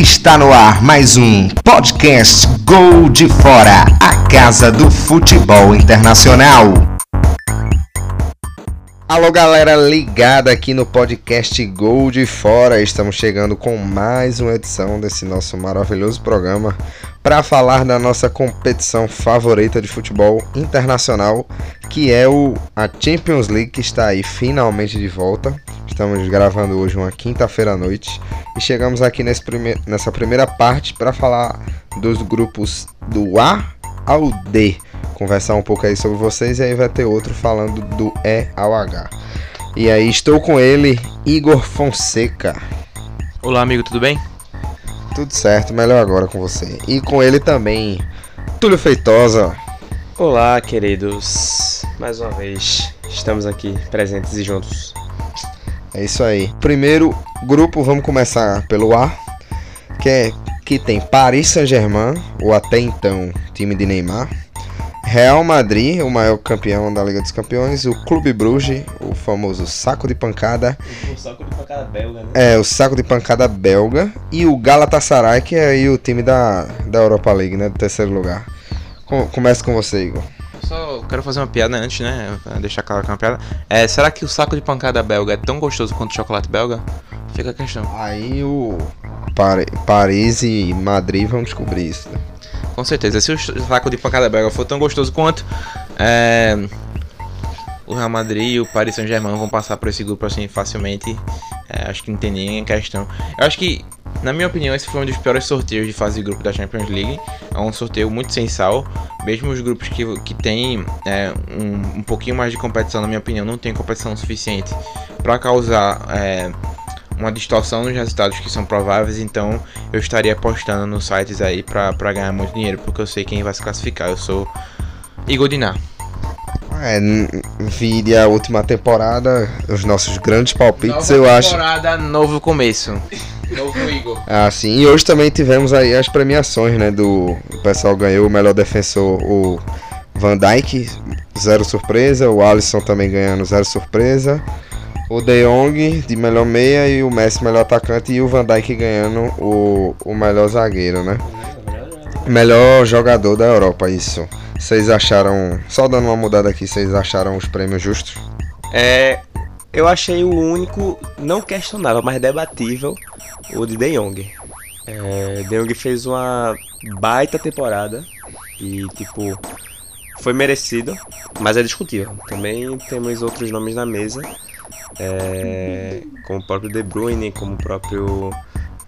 Está no ar mais um podcast Gol de Fora, a casa do futebol internacional. Alô galera ligada aqui no podcast Gol de Fora, estamos chegando com mais uma edição desse nosso maravilhoso programa para falar da nossa competição favorita de futebol internacional, que é o a Champions League que está aí finalmente de volta. Estamos gravando hoje uma quinta-feira à noite e chegamos aqui nesse nessa primeira parte para falar dos grupos do A ao D conversar um pouco aí sobre vocês e aí vai ter outro falando do E ao H. E aí estou com ele, Igor Fonseca. Olá, amigo, tudo bem? Tudo certo, melhor agora com você. E com ele também, Túlio Feitosa. Olá, queridos. Mais uma vez, estamos aqui presentes e juntos. É isso aí. Primeiro grupo, vamos começar pelo A, que é que tem Paris Saint-Germain, ou até então time de Neymar, Real Madrid, o maior campeão da Liga dos Campeões, o Clube Bruges, o famoso saco de pancada. O saco de pancada belga, né? É, o saco de pancada belga. E o Galatasaray, que é aí o time da, da Europa League, né? Do terceiro lugar. Com, começa com você, Igor. Só quero fazer uma piada antes, né? Deixar claro que é uma piada. É, será que o saco de pancada belga é tão gostoso quanto o chocolate belga? Fica a questão. Aí o Paris e Madrid vão descobrir isso, né? Com certeza. Se o saco de pancada belga for tão gostoso quanto, é, o Real Madrid e o Paris Saint-Germain vão passar por esse grupo assim facilmente. É, acho que não tem nem questão. Eu acho que, na minha opinião, esse foi um dos piores sorteios de fase de grupo da Champions League. É um sorteio muito sem. Mesmo os grupos que, que tem é, um, um pouquinho mais de competição, na minha opinião, não tem competição suficiente para causar. É, uma distorção nos resultados que são prováveis, então eu estaria apostando nos sites aí pra, pra ganhar muito dinheiro, porque eu sei quem vai se classificar. Eu sou Igor Dinar. É, vire a última temporada, os nossos grandes palpites, Nova eu acho. temporada, novo começo. Novo Igor. Ah, sim. E hoje também tivemos aí as premiações, né? Do o pessoal ganhou o melhor defensor, o Van Dijk, zero surpresa. O Alisson também ganhando zero surpresa o De Jong de melhor meia e o Messi melhor atacante e o Van Dijk ganhando o, o melhor zagueiro, né? Melhor jogador da Europa, isso. Vocês acharam, só dando uma mudada aqui, vocês acharam os prêmios justos? É, eu achei o único não questionável, mas debatível, o de De Jong. É, De Jong fez uma baita temporada e tipo foi merecido, mas é discutível. Também temos outros nomes na mesa é, como o próprio De Bruyne, como o próprio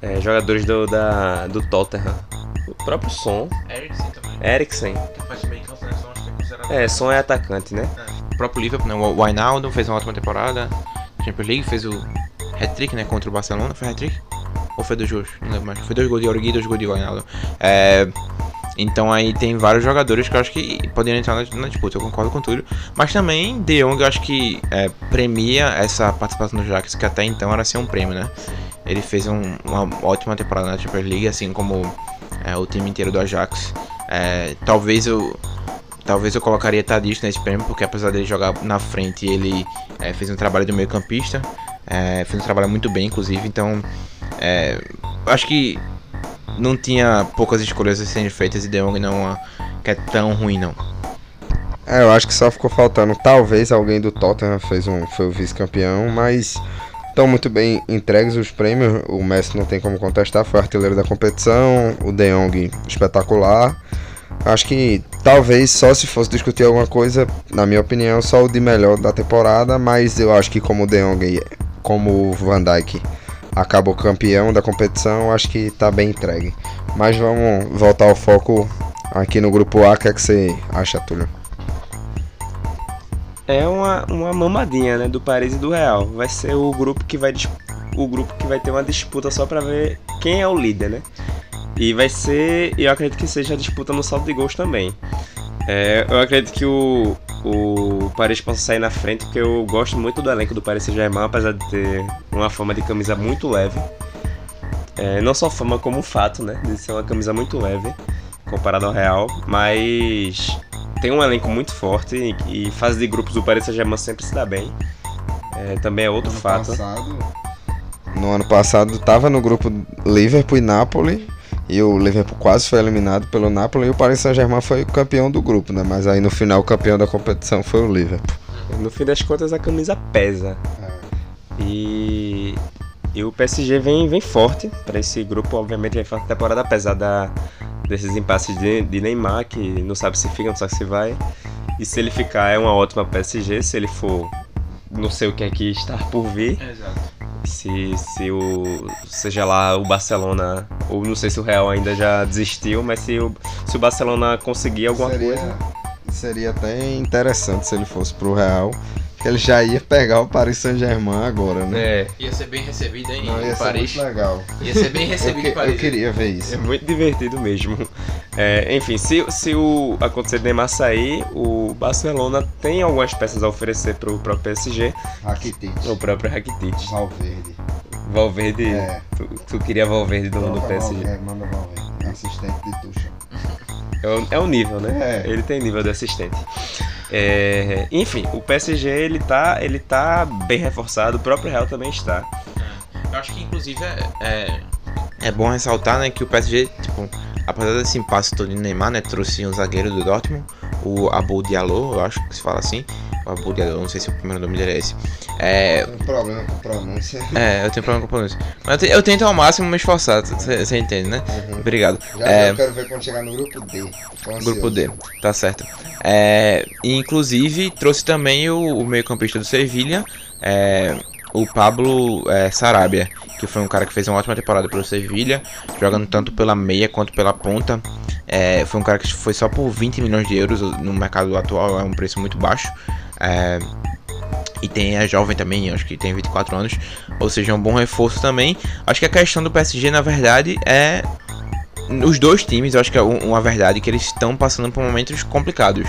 é, jogadores do, da, do Tottenham. O próprio Son. Eriksen também. Eriksen. Que faz meio campo, né? Son acho que é. É, Son é atacante, né? O próprio Liverpool, né? O Wijnaldum fez uma ótima temporada. Champions League fez o hat-trick, né? Contra o Barcelona. Foi hat-trick? Ou foi dois gols? Não lembro mais. Foi dois gols de Origi e dois gols de Wijnaldum. É... Então aí tem vários jogadores que eu acho que poderiam entrar na, na disputa, eu concordo com tudo. Mas também De Jong eu acho que é, premia essa participação do Ajax, que até então era ser um prêmio, né? Ele fez um, uma ótima temporada na Champions League, assim como é, o time inteiro do Ajax. É, talvez eu talvez eu colocaria Tadic nesse prêmio, porque apesar dele jogar na frente, ele é, fez um trabalho de meio campista, é, fez um trabalho muito bem, inclusive. Então, é, acho que não tinha poucas escolhas serem feitas e De Jong não que é tão ruim não. É, eu acho que só ficou faltando talvez alguém do Tottenham fez um foi o vice-campeão, mas estão muito bem entregues os prêmios. O Messi não tem como contestar, foi artilheiro da competição, o De Jong espetacular. Acho que talvez só se fosse discutir alguma coisa, na minha opinião, só o de melhor da temporada, mas eu acho que como o De Jong, como o Van Dijk acabou campeão da competição, acho que tá bem entregue. Mas vamos voltar ao foco aqui no grupo A, o que, é que você acha, Túlio? É uma, uma mamadinha, né, do Paris e do Real. Vai ser o grupo que vai o grupo que vai ter uma disputa só para ver quem é o líder, né? E vai ser, eu acredito que seja a disputa no saldo de gols também. É, eu acredito que o, o Paris possa sair na frente, porque eu gosto muito do elenco do Paris Saint-Germain, apesar de ter uma fama de camisa muito leve. É, não só fama como fato, né? De ser uma camisa muito leve comparado ao Real, mas tem um elenco muito forte e, e fase de grupos do Paris Saint-Germain sempre se dá bem. É, também é outro fato. Passado, no ano passado estava no grupo Liverpool e Napoli. E o Liverpool quase foi eliminado pelo Napoli e o Paris Saint-Germain foi o campeão do grupo, né? Mas aí no final o campeão da competição foi o Liverpool. No fim das contas a camisa pesa. E, e o PSG vem, vem forte para esse grupo, obviamente vem forte temporada, apesar da, desses impasses de, de Neymar, que não sabe se fica, não sabe se vai. E se ele ficar é uma ótima PSG, se ele for não sei o que é que está por vir. Exato. Se, se o. Seja lá o Barcelona. Ou não sei se o Real ainda já desistiu, mas se o, se o Barcelona conseguir alguma seria, coisa. Seria até interessante se ele fosse pro Real. Que ele já ia pegar o Paris Saint-Germain agora, né? É. Ia ser bem recebido em Não, ia ser Paris. muito legal. Ia ser bem recebido que- em Paris. eu queria ver É isso. muito divertido mesmo. É, enfim, se, se o acontecer de Neymar sair, o Barcelona tem algumas peças a oferecer pro próprio PSG, Rakitic. o próprio Rakitic. Valverde. Valverde, É. tu, tu queria Valverde do, do PSG. Valverde, manda Valverde. Assistente de Tuchel. É o, é o nível, né? É. Ele tem nível de assistente. É, enfim, o PSG ele tá, ele tá bem reforçado, o próprio Real também está. Eu acho que inclusive é, é, é bom ressaltar né, que o PSG, tipo, apesar desse impasse todo de Neymar, né, trouxe um zagueiro do Dortmund, o Abou Diallo, eu acho que se fala assim. O Abou Diallo, não sei se o primeiro nome dele é esse. É, Tem um problema com pronúncia. é eu tenho problema com pronúncia. Mas eu, eu tento ao máximo me esforçar, você entende, né? Uhum. Obrigado. Já É, eu quero ver quando chegar no grupo D. Grupo. D, tá certo. É, e inclusive trouxe também o, o meio-campista do Sevilha, é, o Pablo é, Sarabia, que foi um cara que fez uma ótima temporada pelo Sevilha, jogando tanto pela meia quanto pela ponta. É, foi um cara que foi só por 20 milhões de euros no mercado atual, é um preço muito baixo. É, e tem é jovem também, acho que tem 24 anos, ou seja, é um bom reforço também. Acho que a questão do PSG, na verdade, é os dois times, eu acho que é um- uma verdade que eles estão passando por momentos complicados.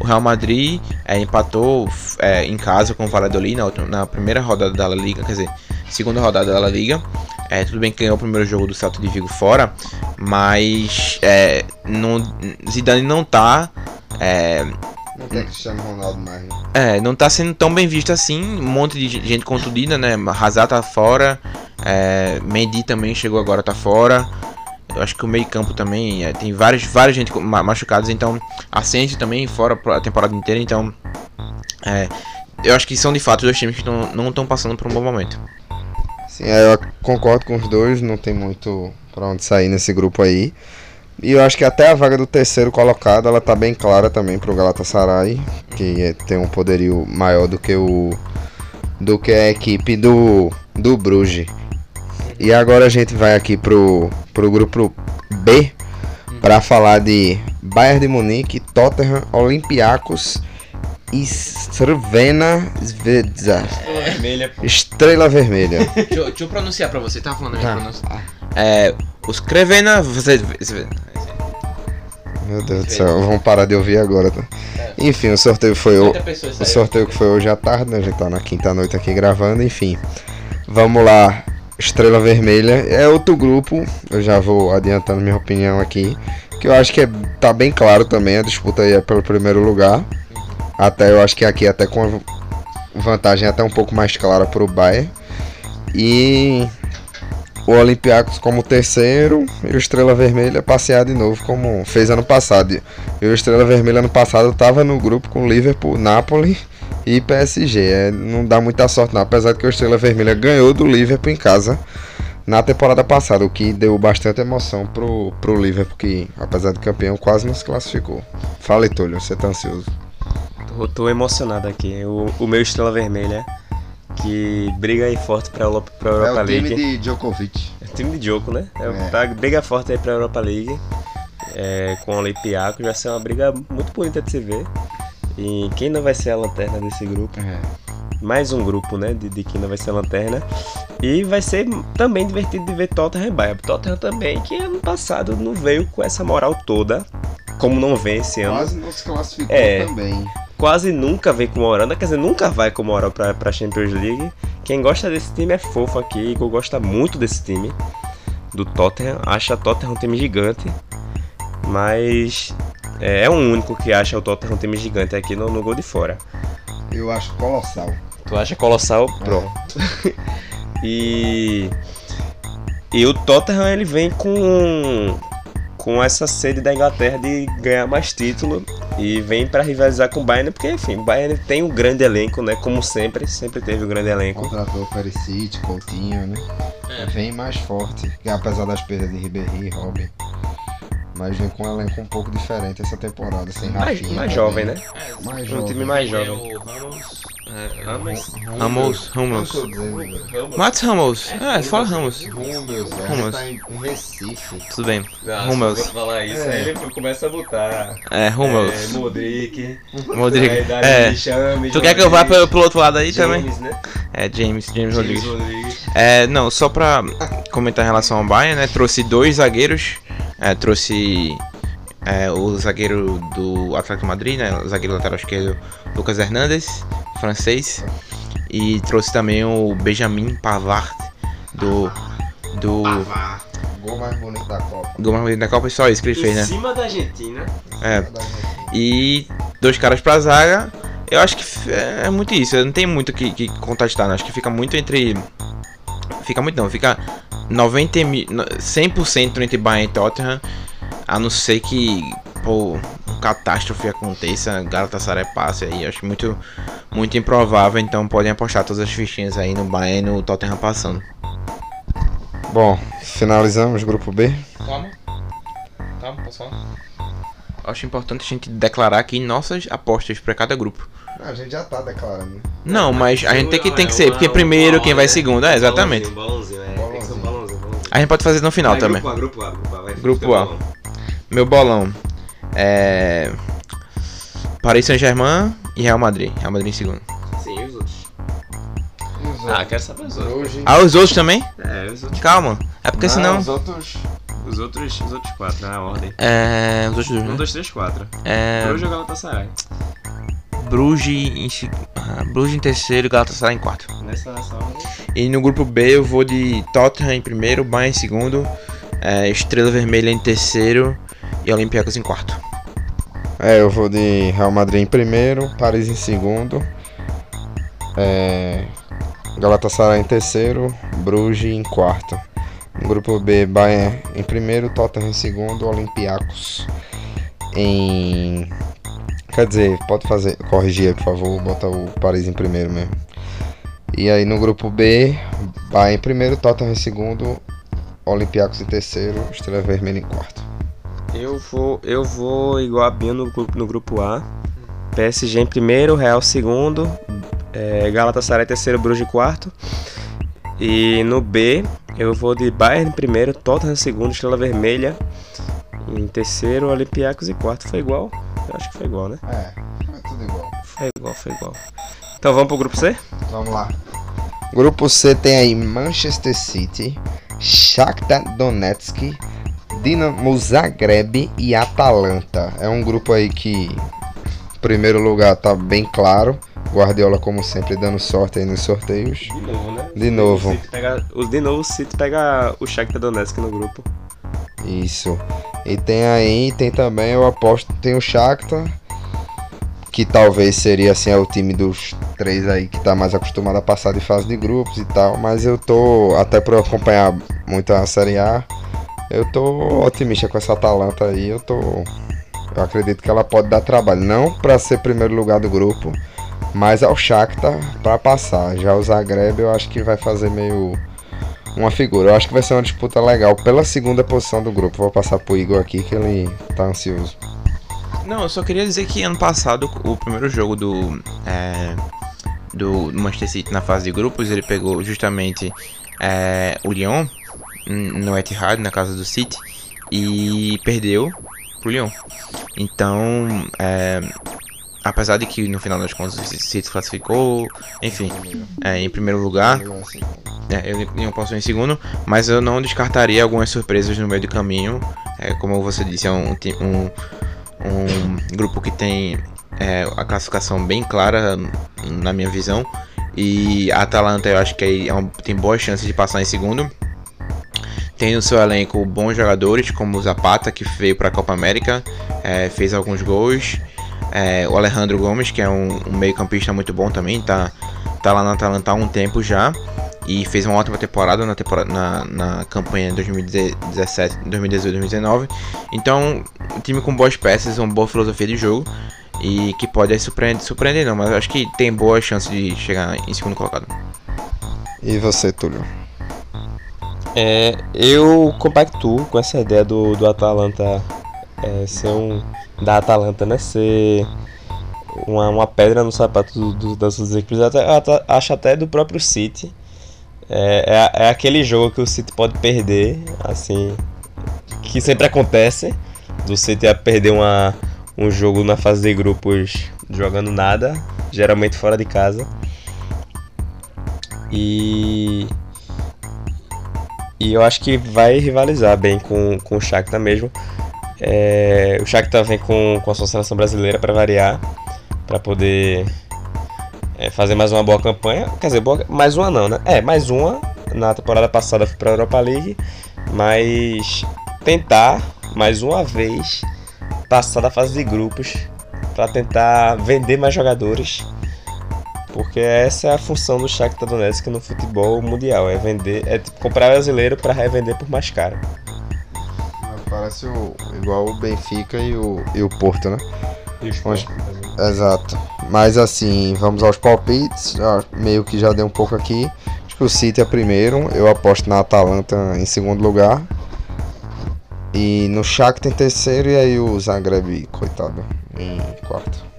O Real Madrid é, empatou é, em casa com o Valladolid na, na primeira rodada da La Liga, quer dizer, segunda rodada da La Liga. É, tudo bem que ganhou o primeiro jogo do Celta de Vigo fora, mas é, não, Zidane não tá é, Não tem Cristiano Ronaldo mais. né? é, não tá sendo tão bem visto assim. Um monte de gente contundida, né? Hazard tá fora. É, Mendy também chegou agora, tá fora. Eu acho que o meio campo também é, tem vários, várias gente ma- machucados. Então, Asensio também fora a temporada inteira. Então, é, eu acho que são de fato dois times que tão- não estão passando por um bom momento. Sim, eu concordo com os dois, não tem muito pra onde sair nesse grupo aí. E eu acho que até a vaga do terceiro colocado, ela tá bem clara também pro Galatasaray, que é- tem um poderio maior do que o do que a equipe do do Bruges. E agora a gente vai aqui pro pro grupo B para falar de Bayern de Munique, Tottenham, Olympiacos e Zvezda. Vermelha. Estrela Vermelha. Deixa, eu- deixa eu pronunciar pra você, tá falando a minha Tá. pronúncia. É, os Crevena. Você, Meu Deus do céu, vamos parar de ouvir agora. Tá? Enfim, o sorteio foi o, o sorteio que foi hoje à tarde, né? A gente tá na quinta noite aqui gravando, enfim. Vamos lá, Estrela Vermelha é outro grupo. Eu já vou adiantando minha opinião aqui, que eu acho que é, tá bem claro também a disputa aí é pelo primeiro lugar. Até eu acho que aqui até com vantagem até um pouco mais clara pro Bayern. E o Olympiacos como terceiro e o Estrela Vermelha passear de novo como fez ano passado. E o Estrela Vermelha ano passado estava no grupo com Liverpool, Napoli e PSG. É, não dá muita sorte não, apesar de que o Estrela Vermelha ganhou do Liverpool em casa na temporada passada, o que deu bastante emoção pro, pro Liverpool, que apesar de campeão quase não se classificou. Fala, Túlio, você tá ansioso. Tô, tô emocionado aqui. O, o meu Estrela Vermelha, que briga aí forte pra, Europa- pra Europa League. de Djokovic. É time de jogo, né? É, É. Tá, briga forte aí pra Europa League. É, com o Olympiacos. Vai ser uma briga muito bonita de se ver. E quem não vai ser a lanterna desse grupo? Mais um grupo, né? De, de quem não vai ser a lanterna. E vai ser também divertido de ver Tottenham e Bayern. Tottenham também, que ano passado não veio com essa moral toda. Como não vem esse ano. Quase não se classificou É. também. Quase nunca vem com moral, quer dizer, nunca vai com moral pra, pra Champions League. Quem gosta desse time é fofo aqui, Igor gosta muito desse time, do Tottenham, acha Tottenham um time gigante, mas é, é o único que acha o Tottenham um time gigante aqui no, no gol de fora. Eu acho colossal. Tu acha colossal? Pronto. E e o Tottenham ele vem com com essa sede da Inglaterra de ganhar mais título e vem para rivalizar com o Bayern, porque enfim, o Bayern tem um grande elenco, né? Como sempre, sempre teve um grande elenco. Contratou o Perisic, Coutinho, né? É. Vem mais forte, apesar das perdas de Ribéry e Robin. Mas vem com um elenco um pouco diferente essa temporada, sem mais, Rafinha. Mais jovem, né? Mais um jovem. time mais jovem. É, Ramos. Ramos, Ramos. Eu tô dizendo, Mats Ramos. É, fala Ramos. Rummels, velho. Ramos. Tá em Recife. Tudo bem. Se eu falar isso, É. aí ele começa a botar. É, É, Ramos. Modric. Modric. dá É. ali Chames, Tu quer que eu vá Modric, pelo, pelo outro lado aí também? Né? É, James, James James Rodrigues. Rodrigues. É, não, só pra comentar em relação ao Bayern, né? Trouxe dois zagueiros. É, trouxe é, o zagueiro do Atlético de Madrid, né? O zagueiro lateral esquerdo Lucas Hernandes, francês. E trouxe também o Benjamin Pavard do. Do. Gol mais bonito da Copa. Gol mais bonito da Copa, só isso que ele fez, Em né? cima da Argentina. É, Da Argentina. e dois caras pra zaga. Eu acho que é muito isso, não tem muito o que, que contestar, né? Acho que fica muito entre. Fica muito não, fica 90 mil, 100% entre Bayern e Tottenham, a não ser que um catástrofe aconteça, Galatasaray passe aí, acho muito, muito improvável, então podem apostar todas as fichinhas aí no Bayern e no Tottenham passando. Bom, finalizamos o grupo B. Calma, calma, posso falar? Acho importante a gente declarar aqui nossas apostas para cada grupo. Ah, a gente já tá declarando. Não, mas a gente tem que, tem que ser, porque primeiro quem vai segundo, é, exatamente. É. A gente pode fazer no final também. Grupo A, grupo A, grupo A. Vai, Grupo fica A. balão. Meu bolão é. Paris Saint-Germain e Real Madrid. Real Madrid em segundo. Sim, e os outros? E os Ah, outros? quero saber os outros. Hoje. Ah, os outros também? É, os outros. Calma. É porque Não, senão. Os outros. Os outros, os outros quatro, na ordem. É. Os outros dois, Um, né? dois, três, quatro. É. Hoje jogar o Galatasaray. Bruges em, ah, Bruges em terceiro e Galatasaray em quarto. Nessa, nessa ordem. E no grupo B eu vou de Tottenham em primeiro, Bayern em segundo, é, Estrela Vermelha em terceiro e Olympiacos em quarto. É, eu vou de Real Madrid em primeiro, Paris em segundo, é, Galatasaray em terceiro, Bruges em quarto. No grupo B, Bayern em primeiro, Tottenham em segundo, Olympiacos em... Quer dizer, pode fazer, corrigir aí por favor, bota o Paris em primeiro mesmo. E aí no grupo B, Bayern em primeiro, Tottenham em segundo, Olympiacos em terceiro, Estrela Vermelha em quarto. Eu vou, eu vou igual a Binho no grupo, no grupo A. PSG em primeiro, Real segundo, é, Galatasaray terceiro, Bruges em quarto. E no B, eu vou de Bayern em primeiro, Tottenham em segundo, Estrela Vermelha em terceiro, Olympiacos em quarto. Foi igual? Eu acho que foi igual, né? É, é tudo igual. Foi igual, foi igual. Então vamos pro grupo C? Vamos lá. Grupo C tem aí Manchester City, Shakhtar Donetsk, Dinamo Zagreb e Atalanta. É um grupo aí que, em primeiro lugar, tá bem claro. Guardiola, como sempre, dando sorte aí nos sorteios. De novo, né? De novo. O pega, de novo o City pega o Shakhtar Donetsk no grupo. Isso. E tem aí, tem também, eu aposto, tem o Shakhtar, que talvez seria assim é o time dos três aí que tá mais acostumado a passar de fase de grupos e tal, mas eu tô até por eu acompanhar muito a Série A, eu tô otimista com essa Atalanta aí, eu tô eu acredito que ela pode dar trabalho, não para ser primeiro lugar do grupo, mas ao Shakhtar para passar. Já o Zagreb eu acho que vai fazer meio uma figura. Eu acho que vai ser uma disputa legal pela segunda posição do grupo. Vou passar pro Igor aqui que ele tá ansioso. Não, eu só queria dizer que ano passado o primeiro jogo do é, do Manchester City na fase de grupos ele pegou justamente é, o Lyon no Etihad na casa do City e perdeu pro Lyon. Então, é, apesar de que no final das contas o City classificou, enfim, é, em primeiro lugar, é, eu não posso em segundo, mas eu não descartaria algumas surpresas no meio do caminho. É, como você disse, é um, um, um grupo que tem é, a classificação bem clara na minha visão. E a Atalanta eu acho que é tem boas chances de passar em segundo. Tem no seu elenco bons jogadores, como o Zapata, que veio para a Copa América, é, fez alguns gols. É, o Alejandro Gomes, que é um, um meio-campista muito bom também, tá, tá lá na Atalanta há um tempo já. e fez uma ótima temporada na, temporada, na, na campanha 2017, 2018, 2019. Então, um time com boas peças, uma boa filosofia de jogo e que pode surpreender, surpreender não, mas acho que tem boa chance de chegar em segundo colocado. E você, Túlio? É, eu compactuo com essa ideia do, do Atalanta é, ser um. Da Atalanta, né? Ser uma, uma pedra no sapato do, do, das suas equipes. Até, acho até do próprio City. É, é, é, aquele jogo que o City pode perder, assim. Que sempre acontece. Do City a perder uma, um jogo na fase de grupos jogando nada, geralmente fora de casa. E e eu acho que vai rivalizar bem com, com o Shakhtar mesmo. É, o Shakhtar vem com, com a sua seleção brasileira para variar, para poder é, fazer mais uma boa campanha. Quer dizer, boa, mais uma não, né? É, mais uma. Na temporada passada para a Europa League, mas tentar mais uma vez passar da fase de grupos para tentar vender mais jogadores porque essa é a função do Shakhtar Donetsk no futebol mundial, é vender, é tipo, comprar brasileiro para revender por mais caro. Parece o, igual o Benfica e o, e o Porto, né? E os Onde, exato. Mas assim, vamos aos palpites. Já, meio que já deu um pouco aqui. Acho que o City é primeiro. Eu aposto na Atalanta em segundo lugar. E no Shakhtar em terceiro. E aí o Zagreb, coitado, em quarto.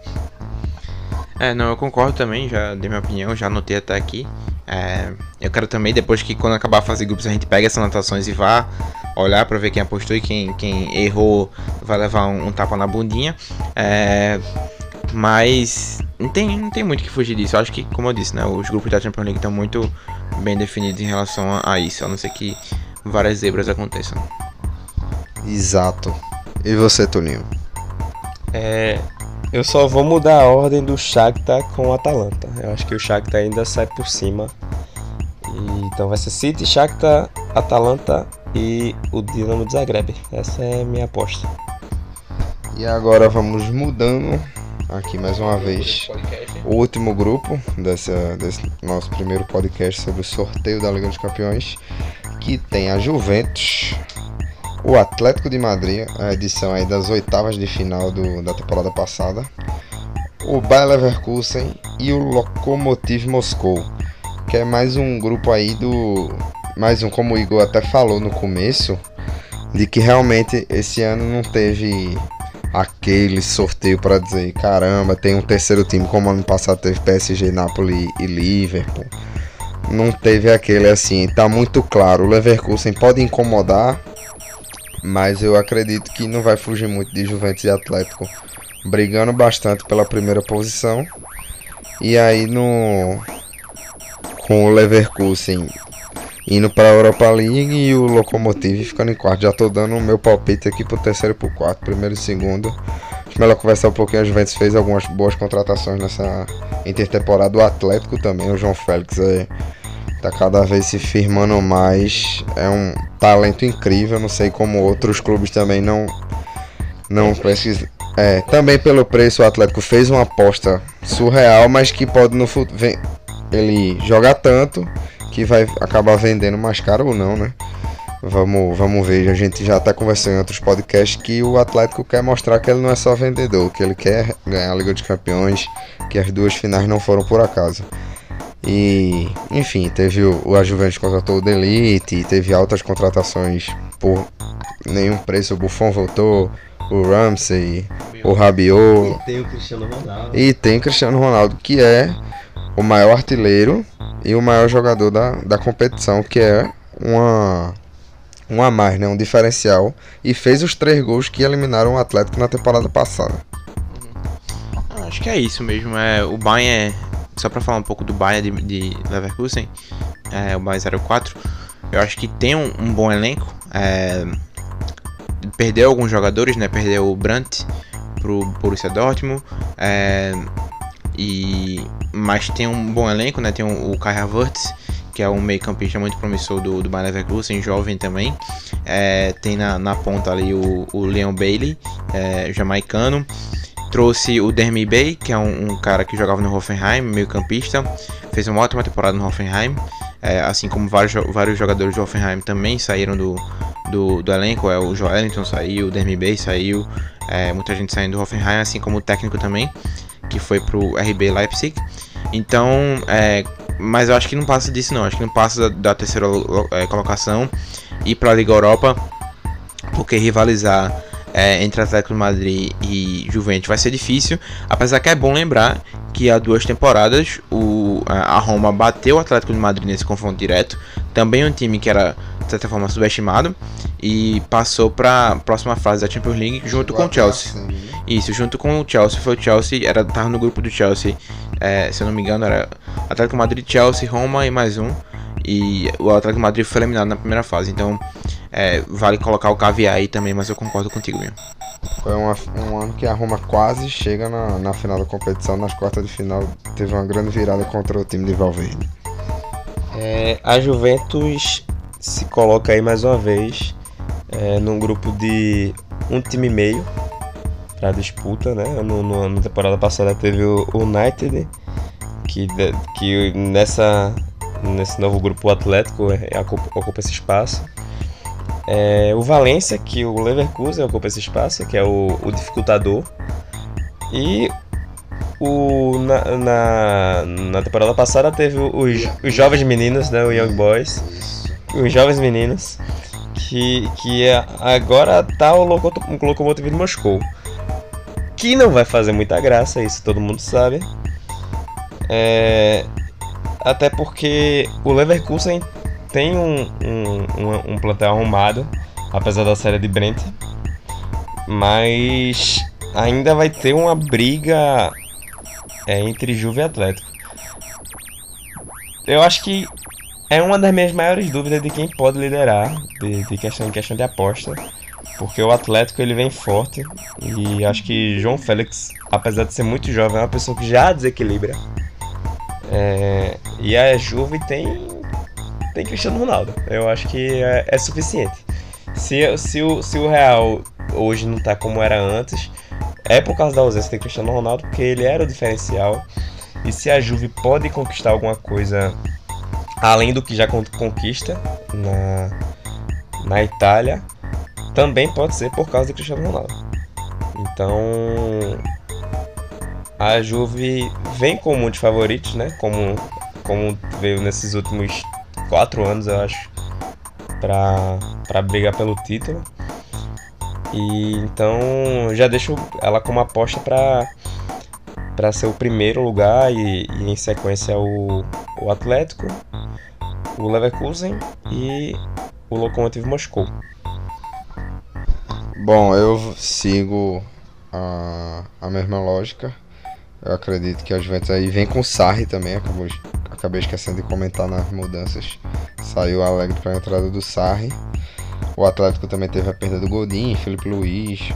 É, não, eu concordo também, já dei minha opinião, já anotei até aqui. É, eu quero também, depois que quando acabar a fase de grupos, a gente pega essas anotações e vá olhar para ver quem apostou e quem, quem errou vai levar um, um tapa na bundinha. É, mas não tem, não tem muito que fugir disso. Eu acho que, como eu disse, né, os grupos da Champions League estão muito bem definidos em relação a, a isso, a não ser que várias zebras aconteçam. Exato. E você, Toninho? É, eu só vou mudar a ordem do Shakhtar com o Atalanta. Eu acho que o Shakhtar ainda sai por cima. E, então vai ser City, Shakhtar, Atalanta e o Dinamo de Zagreb. Essa é a minha aposta. E agora vamos mudando aqui mais uma vez o último grupo dessa, desse nosso primeiro podcast sobre o sorteio da Liga dos Campeões, que tem a Juventus, o Atlético de Madrid, a edição aí das oitavas de final do, da temporada passada, o Bayer Leverkusen e o Lokomotiv Moscou, que é mais um grupo aí do mais um como o Igor até falou no começo, de que realmente esse ano não teve aquele sorteio para dizer, caramba, tem um terceiro time como ano passado teve PSG, Napoli e Liverpool. Não teve aquele assim, tá muito claro, o Leverkusen pode incomodar, mas eu acredito que não vai fugir muito de Juventus e Atlético brigando bastante pela primeira posição. E aí no com o Leverkusen indo para a Europa League e o Lokomotiv ficando em quarto. Já tô dando o meu palpite aqui pro terceiro e pro quarto, primeiro e segundo. Acho melhor conversar um pouquinho. A Juventus fez algumas boas contratações nessa intertemporada. O Atlético também, o João Félix é tá cada vez se firmando mais. É um talento incrível. Não sei como outros clubes também não não pesquisam. É, também pelo preço o Atlético fez uma aposta surreal, mas que pode no futuro ele jogar tanto que vai acabar vendendo mais caro ou não, né? Vamos, vamos ver. A gente já está conversando em outros podcasts que o Atlético quer mostrar que ele não é só vendedor, que ele quer ganhar a Liga dos Campeões, que as duas finais não foram por acaso. E, enfim, teve o, a Juventus contratou o Delite, teve altas contratações por nenhum preço. O Buffon voltou, o Ramsey, o Rabiot. E tem o Cristiano Ronaldo. E tem o Cristiano Ronaldo, que é o maior artilheiro e o maior jogador da, da competição, que é uma, um a mais, né? um diferencial. E fez os três gols que eliminaram o Atlético na temporada passada. Acho que é isso mesmo. É, o Bayern só para falar um pouco do Bayern de, de Leverkusen, é, o Bayern 04, eu acho que tem um, um bom elenco. É, perdeu alguns jogadores, né? Perdeu o Brandt pro Borussia Dortmund. É, e, mas tem um bom elenco, né? Tem o, Kai Havertz, que é um meio campista muito promissor do, do Bayern Leverkusen, jovem também. É, tem na, na ponta ali o, o Leon Bailey, é, jamaicano. Trouxe o Dermy Bay, que é um, um, cara que jogava no Hoffenheim, meio campista, fez uma ótima temporada no Hoffenheim, é, assim como vários, vários jogadores do Hoffenheim também saíram do, do, do elenco, é, o Joelinton saiu, o Dermy Bay saiu, é, muita gente saindo do Hoffenheim, assim como o técnico também, que foi pro RB Leipzig. Então, é, mas eu acho que não passa disso não, acho que não passa da, da terceira é, colocação e para a Liga Europa, porque rivalizar é, entre Atlético de Madrid e Juventus vai ser difícil, apesar que é bom lembrar que há duas temporadas o, a Roma bateu o Atlético de Madrid nesse confronto direto, também um time que era de certa forma subestimado. E passou para a próxima fase da Champions League junto com o Chelsea. Isso, junto com o Chelsea, foi o Chelsea, era tava no grupo do Chelsea, é, se eu não me engano era Atlético de Madrid, Chelsea, Roma e mais um. E o Atlético de Madrid foi eliminado na primeira fase, então é, vale colocar o caviar aí também, mas eu concordo contigo mesmo. Foi uma, um ano que a Roma quase chega na, na final da competição, nas quartas de final teve uma grande virada contra o time de Valverde. É, a Juventus se coloca aí mais uma vez é, num grupo de um time e meio para disputa, né? No, no, na temporada passada teve o United, que, que nessa, nesse novo grupo o Atlético é, ocupa, ocupa esse espaço. É, o Valência, que o Leverkusen ocupa esse espaço, que é o, o dificultador. E o, na, na, na, temporada passada teve os, os jovens meninos, né, o Young Boys. Os jovens meninos. Que, que é, agora tá o Lokomotiv de Moscou. Que não vai fazer muita graça, isso todo mundo sabe. É, até porque o Leverkusen tem um, um, um, um plantel arrumado, apesar da série de Brent. Mas ainda vai ter uma briga é, entre Juve e Atlético. Eu acho que é uma das minhas maiores dúvidas de quem pode liderar, de, de questão, questão de aposta. Porque o Atlético ele vem forte e acho que João Félix, apesar de ser muito jovem, é uma pessoa que já desequilibra. É, e a Juve tem tem Cristiano Ronaldo. Eu acho que é, é suficiente. Se, se, o, se o Real hoje não tá como era antes, é por causa da ausência de Cristiano Ronaldo, porque ele era o diferencial. E se a Juve pode conquistar alguma coisa além do que já conquista na, na Itália, também pode ser por causa de Cristiano Ronaldo. Então a Juve vem com muitos favoritos, né? Como, como veio nesses últimos quatro anos, eu acho, para brigar pelo título. E então já deixo ela como aposta para para ser o primeiro lugar e, e, em sequência o, o Atlético, o Leverkusen e o Lokomotiv Moscou. Bom, eu sigo a, a mesma lógica. Eu acredito que a Juventus aí vem com o Sarri também, acabou acabei esquecendo de comentar nas mudanças. Saiu alegre para a entrada do Sarri. O Atlético também teve a perda do Godin, Felipe Luiz.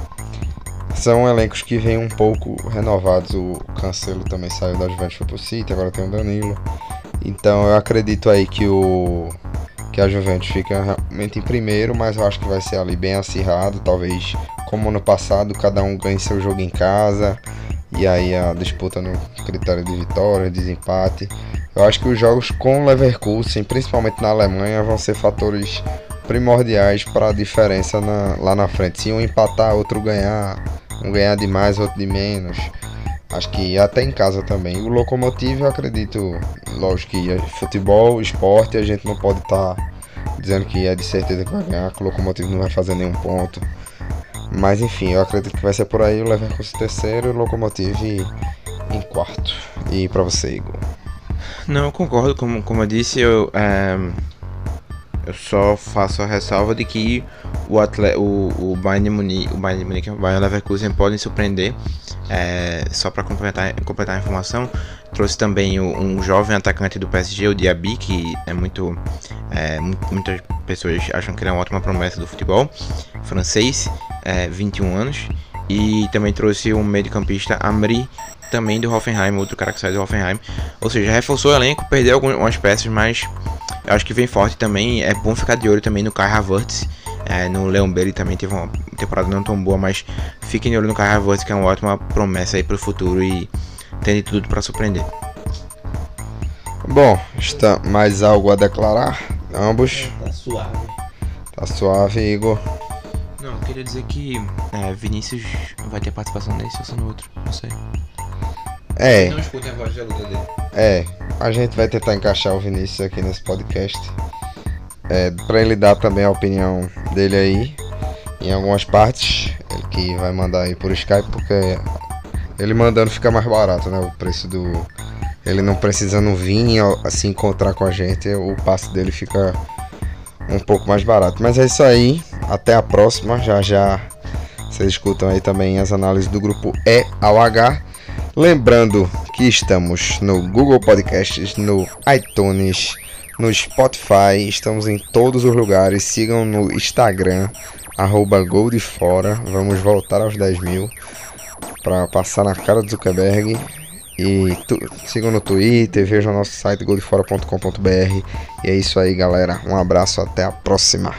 São elencos que vêm um pouco renovados. O Cancelo também saiu da Juventus foi pro City, agora tem o Danilo. Então eu acredito aí que o que a Juventus fica realmente em primeiro, mas eu acho que vai ser ali bem acirrado, talvez como no passado, cada um ganhe seu jogo em casa. E aí a disputa no critério de vitória, desempate. Eu acho que os jogos com Leverkusen, principalmente na Alemanha, vão ser fatores primordiais para a diferença na, lá na frente. Se um empatar, outro ganhar, um ganhar de mais, outro de menos. Acho que até em casa também. O Locomotive, eu acredito, lógico que é futebol, esporte, a gente não pode estar tá dizendo que é de certeza que vai ganhar, que o Locomotive não vai fazer nenhum ponto. Mas enfim, eu acredito que vai ser por aí o Leverkusen terceiro o Locomotive em quarto. E para você, Igor? Não, eu concordo, como, como eu disse, eu, é, eu só faço a ressalva de que o, atleta, o, o Bayern Munique, o Bayern Munique, o Bayern Leverkusen podem surpreender. É, só para completar, completar a informação, trouxe também o, um jovem atacante do PSG, o Diaby, que é muito, é, muitas pessoas acham que ele é uma ótima promessa do futebol, francês, é, 21 anos, e também trouxe um meio-campista Amri também do Hoffenheim, outro cara que sai do Hoffenheim. Ou seja, reforçou o elenco, perdeu algumas peças, mas acho que vem forte também. É bom ficar de olho também no Kai Havertz, É, no Leon Bailey também teve uma temporada não tão boa, mas fiquem de olho no Havertz, que é uma ótima promessa aí pro futuro e tem de tudo para surpreender. Bom, está mais algo a declarar? Ambos? Tá suave. Tá suave, Igor. Não, eu queria dizer que é, Vinícius vai ter participação nesse ou só no outro, não sei. É, Não escutem a voz da luta dele. é. A gente vai tentar encaixar o Vinícius aqui nesse podcast. É, pra ele dar também a opinião dele aí. Em algumas partes. Ele que vai mandar aí por Skype, porque ele mandando fica mais barato, né? O preço do. Ele não precisando vir se encontrar com a gente, o passe dele fica um pouco mais barato. Mas é isso aí. Até a próxima. Já já vocês escutam aí também as análises do grupo E ao H. Lembrando que estamos no Google Podcasts, no iTunes, no Spotify, estamos em todos os lugares. Sigam no Instagram, arroba Gol de Fora. Vamos voltar aos 10 mil para passar na cara do Zuckerberg. E tu, sigam no Twitter, vejam nosso site goldefora.com.br. E é isso aí, galera. Um abraço, até a próxima.